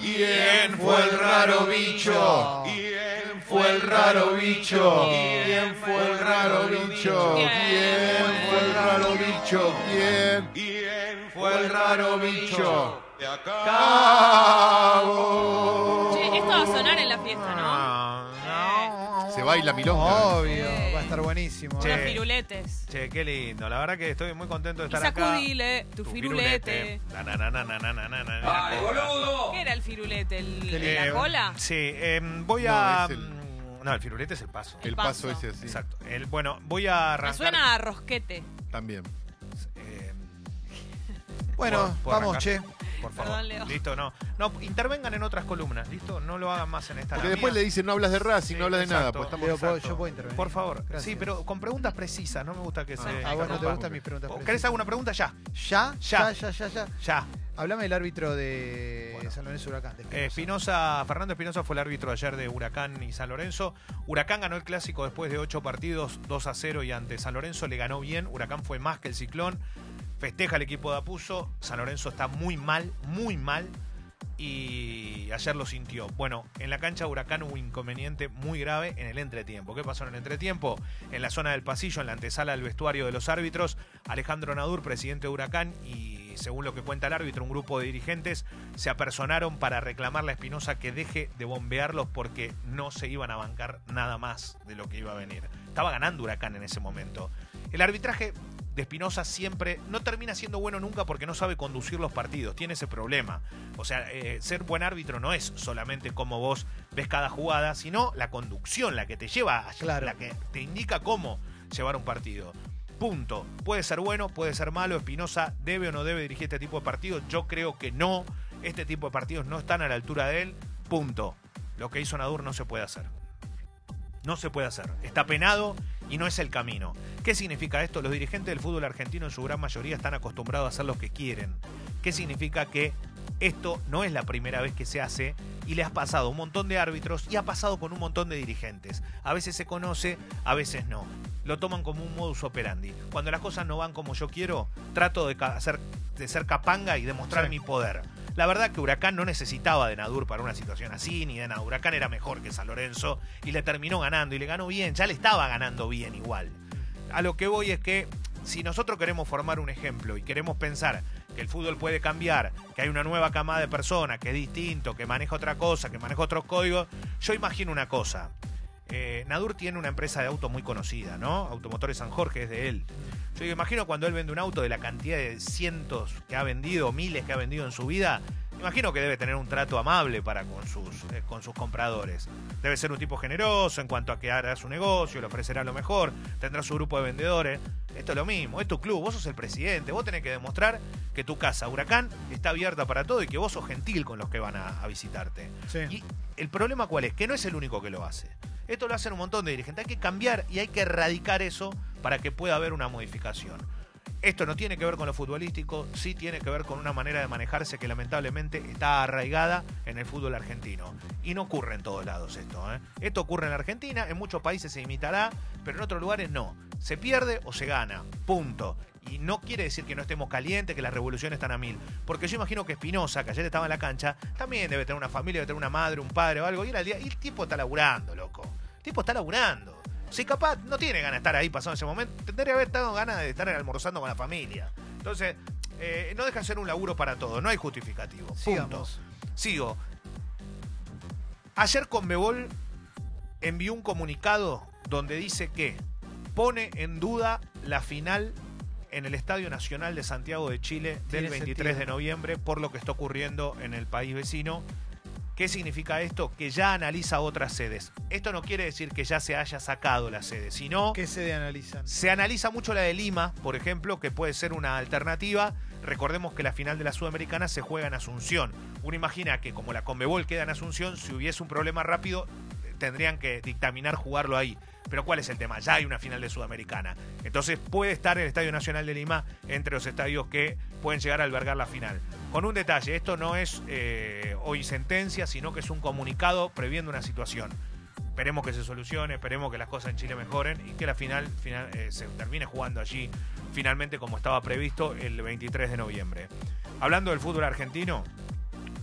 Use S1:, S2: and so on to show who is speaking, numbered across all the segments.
S1: ¿Quién fue el raro bicho? ¿Quién fue el raro bicho? ¿Quién fue el raro bicho? ¿Quién fue el raro bicho? ¿Quién? ¿Quién fue el raro bicho? De acabo.
S2: Che, esto va a sonar en la fiesta, ¿no?
S3: Ah, no.
S1: Se baila milonga.
S4: Obvio, estar buenísimo.
S2: Eh.
S3: Che, qué lindo. La verdad que estoy muy contento de estar
S2: y
S3: sacudile acá.
S2: tu, tu firulete.
S3: ¡Ay, boludo!
S2: ¿Qué era el firulete? ¿El, ¿La cola?
S3: Sí, eh, voy
S1: no,
S3: a... Em, no, el firulete es el paso.
S1: El, paso. paso, ese.
S3: Exacto. El, bueno, voy a arrancar...
S2: Me suena a rosquete.
S1: También.
S3: Em,
S4: bueno, vamos, che.
S3: Por favor.
S2: Perdón, Leo.
S3: Listo, no. No, intervengan en otras columnas, ¿listo? No lo hagan más en esta.
S1: Porque después
S3: mía.
S1: le dicen no hablas de Racing,
S3: Sí,
S1: no hablas de nada.
S3: exacto.
S1: Pues estamos
S4: Leo, ¿puedo-
S3: Exacto.
S4: yo puedo intervenir.
S3: Por favor.
S4: Gracias.
S3: Sí, pero con preguntas precisas. No me gusta que se.
S4: Ah, bueno, ¿te
S3: interrumpa.
S4: gustan mis preguntas?
S3: ¿Querés alguna pregunta? Ya.
S4: ¿Ya?
S3: Ya.
S4: Ya, ya, ya, ya.
S3: Ya.
S4: Hablame del árbitro de
S3: Bueno.
S4: San Lorenzo Huracán.
S3: Eh.
S4: Espinosa,
S3: Fernando Espinosa fue el árbitro ayer de Huracán y San Lorenzo. Huracán ganó el clásico después de ocho partidos, 2 a 0 y ante San Lorenzo le ganó bien. Huracán fue más que el ciclón. Festeja el equipo de Apuso. San Lorenzo está muy mal, muy mal. Y ayer lo sintió. Bueno, en la cancha de Huracán hubo un inconveniente muy grave en el entretiempo. ¿Qué pasó en el entretiempo? En la zona del pasillo, en la antesala del vestuario de los árbitros, Alejandro Nadur, presidente de Huracán, y según lo que cuenta el árbitro, un grupo de dirigentes se apersonaron para reclamarle a Espinosa que deje de bombearlos porque no se iban a bancar nada más de lo que iba a venir. Estaba ganando Huracán en ese momento. El arbitraje de Espinosa siempre no termina siendo bueno nunca porque no sabe conducir los partidos, tiene ese problema. O sea, eh, ser buen árbitro no es solamente como vos ves cada jugada, sino la conducción, la que te lleva, a-
S4: Claro.
S3: la que te indica cómo llevar un partido. Punto. Puede ser bueno, puede ser malo. Espinosa debe o no debe dirigir este tipo de partidos. Yo creo que no. Este tipo de partidos no están a la altura de él. Punto. Lo que hizo Nadur no se puede hacer. No se puede hacer. Está penado y no es el camino. ¿Qué significa esto? Los dirigentes del fútbol argentino en su gran mayoría están acostumbrados a hacer lo que quieren. ¿Qué significa que esto no es la primera vez que se hace y le has pasado a un montón de árbitros y ha pasado con un montón de dirigentes? A veces se conoce, a veces no. Lo toman como un modus operandi. Cuando las cosas no van como yo quiero, trato de, hacer, de ser capanga y demostrar
S4: Sí.
S3: mi poder. La verdad que Huracán no necesitaba de Nadur para una situación así, ni de nada. Huracán era mejor que San Lorenzo y le terminó ganando y le ganó bien, ya le estaba ganando bien igual. A lo que voy es que si nosotros queremos formar un ejemplo y queremos pensar que el fútbol puede cambiar, que hay una nueva camada de personas, que es distinto, que maneja otra cosa, que maneja otros códigos, yo imagino una cosa. Eh, Nadur tiene una empresa de autos muy conocida, ¿no? Automotores San Jorge es de él. Yo imagino cuando él vende un auto de la cantidad de cientos que ha vendido, miles que ha vendido en su vida, imagino que debe tener un trato amable para con sus, eh, con sus compradores. Debe ser un tipo generoso en cuanto a que hará su negocio, le ofrecerá lo mejor, tendrá su grupo de vendedores. Esto es lo mismo, es tu club, vos sos el presidente, vos tenés que demostrar que tu casa, Huracán, está abierta para todo y que vos sos gentil con los que van a, a visitarte.
S4: Sí.
S3: Y el problema cuál es, que no es el único que lo hace. Esto lo hacen un montón de dirigentes. Hay que cambiar y hay que erradicar eso para que pueda haber una modificación. Esto no tiene que ver con lo futbolístico, sí tiene que ver con una manera de manejarse que lamentablemente está arraigada en el fútbol argentino. Y no ocurre en todos lados esto. ¿eh? Esto ocurre en la Argentina, en muchos países se imitará, pero en otros lugares no. Se pierde o se gana. Punto. Y no quiere decir que no estemos calientes, que las revoluciones están a mil. Porque yo imagino que Espinosa, que ayer estaba en la cancha, también debe tener una familia, debe tener una madre, un padre o algo. Y, el, día, y el tipo está laburando, loco. Tipo está laburando. Si capaz no tiene ganas de estar ahí pasando ese momento, tendría que haber estado ganas de estar almorzando con la familia. Entonces, eh, no deja de ser un laburo para todo, no hay justificativo. Punto. Sigo. Ayer Conmebol envió un comunicado donde dice que pone en duda la final en el Estadio Nacional de Santiago de Chile del
S4: Tiene
S3: 23 de noviembre por lo que está ocurriendo en el país vecino. ¿Qué significa esto? Que ya analiza otras sedes. Esto no quiere decir que ya se haya sacado la sede, sino
S4: ¿Qué se analizan?
S3: se analiza mucho la de Lima, por ejemplo, que puede ser una alternativa. Recordemos que la final de la Sudamericana se juega en Asunción. Uno imagina que como la Conmebol queda en Asunción, si hubiese un problema rápido, eh, tendrían que dictaminar jugarlo ahí. Pero ¿cuál es el tema? Ya hay una final de Sudamericana. Entonces puede estar el Estadio Nacional de Lima entre los estadios que pueden llegar a albergar la final. Con un detalle, esto no es eh, hoy sentencia, sino que es un comunicado previendo una situación. Esperemos que se solucione, esperemos que las cosas en Chile mejoren y que la final, eh, se termine jugando allí finalmente como estaba previsto el 23 de noviembre. Hablando del fútbol argentino,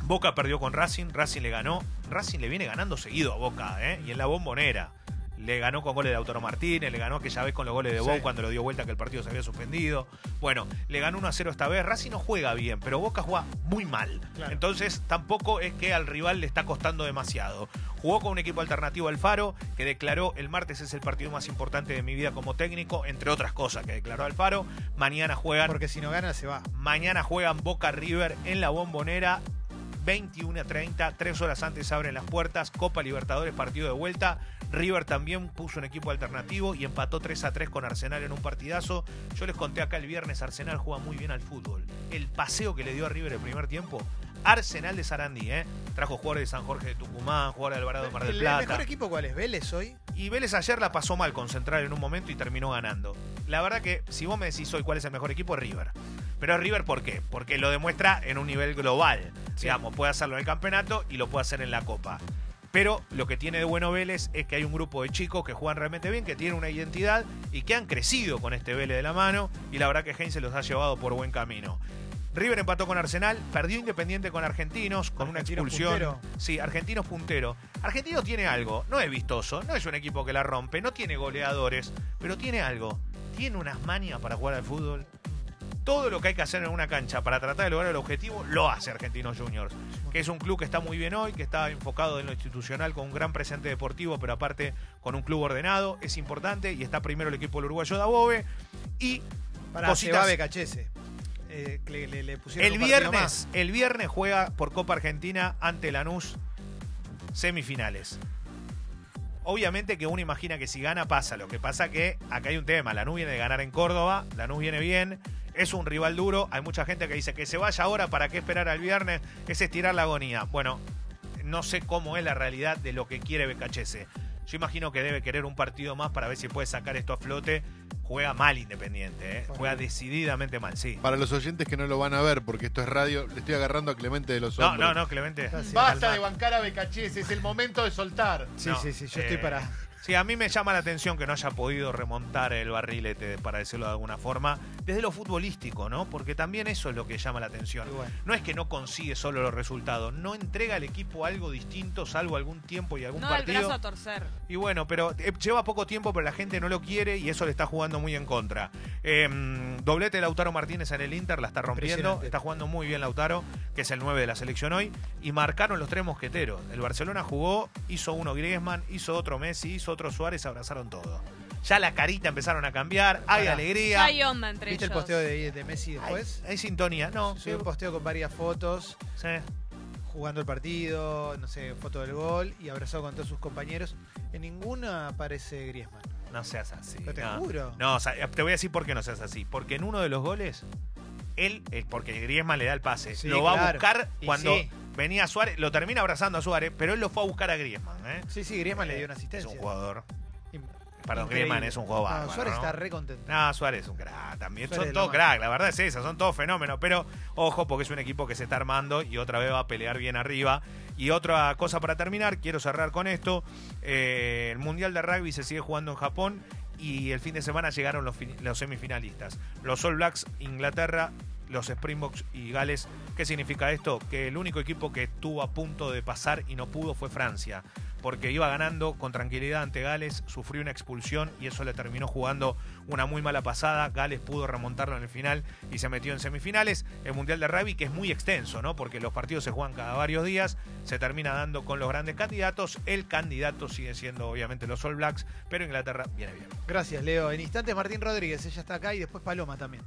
S3: Boca perdió con Racing, Racing le ganó. Racing le viene ganando seguido a Boca, ¿eh? Y en la bombonera. Le ganó con goles de Autoro Martínez, le ganó aquella vez con los goles de
S4: Sí.
S3: Cuando lo dio vuelta que el partido se había suspendido. Bueno, le ganó 1 a 0 esta vez. Racing no juega bien, pero Boca juega muy mal.
S4: Claro.
S3: Entonces tampoco es que al rival le está costando demasiado. Jugó con un equipo alternativo Alfaro, que declaró el martes es el partido más importante de mi vida como técnico, entre otras cosas que declaró Alfaro. Mañana juegan
S4: Porque si no gana, se va.
S3: Mañana juegan Boca River en la bombonera. 21 a 30, tres horas antes abren las puertas. Copa Libertadores, partido de vuelta. River también puso un equipo alternativo y empató 3 a 3 con Arsenal en un partidazo. Yo les conté acá el viernes, Arsenal juega muy bien al fútbol. El paseo que le dio a River el primer tiempo. Arsenal de Sarandí, ¿eh? Trajo jugadores de San Jorge de Tucumán, jugadores de Alvarado de Mar del
S4: ¿El
S3: Plata.
S4: mejor equipo cuál es? ¿Vélez hoy?
S3: Y Vélez ayer la pasó mal con Central en un momento y terminó ganando. La verdad que si vos me decís hoy cuál es el mejor equipo, es River. Pero River ¿por qué? Porque lo demuestra en un nivel global. Digamos, puede hacerlo en el campeonato y lo puede hacer en la Copa. Pero lo que tiene de bueno Vélez es que hay un grupo de chicos que juegan realmente bien, que tienen una identidad y que han crecido con este Vélez de la mano. Y la verdad que Heinz se los ha llevado por buen camino. River empató con Arsenal, perdió Independiente con Argentinos, con una expulsión.
S4: puntero.
S3: Sí, Argentinos puntero. Argentinos tiene algo, no es vistoso, no es un equipo que la rompe, no tiene goleadores, pero tiene algo. Tiene unas manias para jugar al fútbol. Todo lo que hay que hacer en una cancha para tratar de lograr el objetivo lo hace Argentinos Juniors, que es un club que está muy bien hoy, que está enfocado en lo institucional con un gran presente deportivo, pero aparte con un club ordenado, es importante y está primero el equipo del uruguayo Dabove y
S4: Para
S3: Cositas.
S4: Becachese. Eh, le, le- le pusieron
S3: el viernes,
S4: más.
S3: el viernes juega por Copa Argentina ante Lanús semifinales. Obviamente que uno imagina que si gana pasa, lo que pasa que acá hay un tema, Lanús viene de ganar en Córdoba, Lanús viene bien, es un rival duro, hay mucha gente que dice que se vaya ahora, ¿para qué esperar al viernes? Es estirar la agonía. Bueno, no sé cómo es la realidad de lo que quiere Becachese. Yo imagino que debe querer un partido más para ver si puede sacar esto a flote. Juega mal Independiente, ¿eh? juega decididamente mal, sí.
S1: Para los oyentes que no lo van a ver, porque esto es radio, le estoy agarrando a Clemente de los
S3: No,
S1: hombros.
S3: no, no, Clemente.
S4: Está así.
S1: Basta de bancar a Becachese, es el momento de soltar.
S4: Sí,
S3: No,
S4: sí, sí, yo
S3: eh,
S4: estoy para.
S3: Sí, a mí me llama la atención que no haya podido remontar el barrilete, para decirlo de alguna forma, desde lo futbolístico, ¿no? Porque también eso es lo que llama la atención.
S4: Bueno.
S3: No es que no consigue solo los resultados, no entrega al equipo algo distinto, salvo algún tiempo y algún
S2: No el
S3: partido.
S2: brazo a torcer.
S3: Y bueno, pero eh, lleva poco tiempo, pero la gente no lo quiere y eso le está jugando muy en contra. Eh, doblete de Lautaro Martínez en el Inter, la está rompiendo. Está jugando muy bien Lautaro, que es el 9 de la selección hoy. Y marcaron los tres mosqueteros. El Barcelona jugó, hizo uno Griezmann, hizo otro Messi, hizo otro Suárez, abrazaron todo. Ya la carita empezaron a cambiar, hay
S4: Pará.
S3: alegría.
S2: Ya hay onda entre
S4: ¿Viste el posteo de, de Messi después?
S3: hay sintonía, no.
S4: Subió un posteo con varias fotos,
S3: sí.
S4: jugando el partido, no sé, foto del gol y abrazado con todos sus compañeros. En ninguna aparece Griezmann.
S3: No seas así.
S4: Pero te
S3: no.
S4: juro.
S3: No, o sea, te voy a decir por qué no seas así. Porque en uno de los goles, él, eh, porque Griezmann le da el pase,
S4: Sí,
S3: lo va a
S4: claro.
S3: buscar
S4: Y
S3: cuando
S4: sí.
S3: venía Suárez, lo termina abrazando a Suárez, pero él lo fue a buscar a Griezmann. ¿eh?
S4: Sí, sí, Griezmann le dio una
S3: Es
S4: asistencia.
S3: un jugador. Perdón. Griezmann es un
S4: No,
S3: bárbaro,
S4: Suárez
S3: ¿no?
S4: está re contento.
S3: No, Suárez es un crack también.
S4: Suárez
S3: son todos crack, la verdad es esa, son todos fenómenos. Pero ojo, porque es un equipo que se está armando y otra vez va a pelear bien arriba. Y otra cosa para terminar, quiero cerrar con esto. Eh, el Mundial de Rugby se sigue jugando en Japón y el fin de semana llegaron los semifinalistas. Los All Blacks, Inglaterra, los Springboks y Gales. ¿Qué significa esto? Que el único equipo que estuvo a punto de pasar y no pudo fue Francia. Porque iba ganando con tranquilidad ante Gales, sufrió una expulsión y eso le terminó jugando una muy mala pasada. Gales pudo remontarlo en el final y se metió en semifinales. El Mundial de Rugby, que es muy extenso, ¿no? Porque los partidos se juegan cada varios días, se termina dando con los grandes candidatos. El candidato sigue siendo obviamente los All Blacks, pero Inglaterra viene bien.
S4: Gracias, Leo. En instantes, Martín Rodríguez, ella está acá y después Paloma también.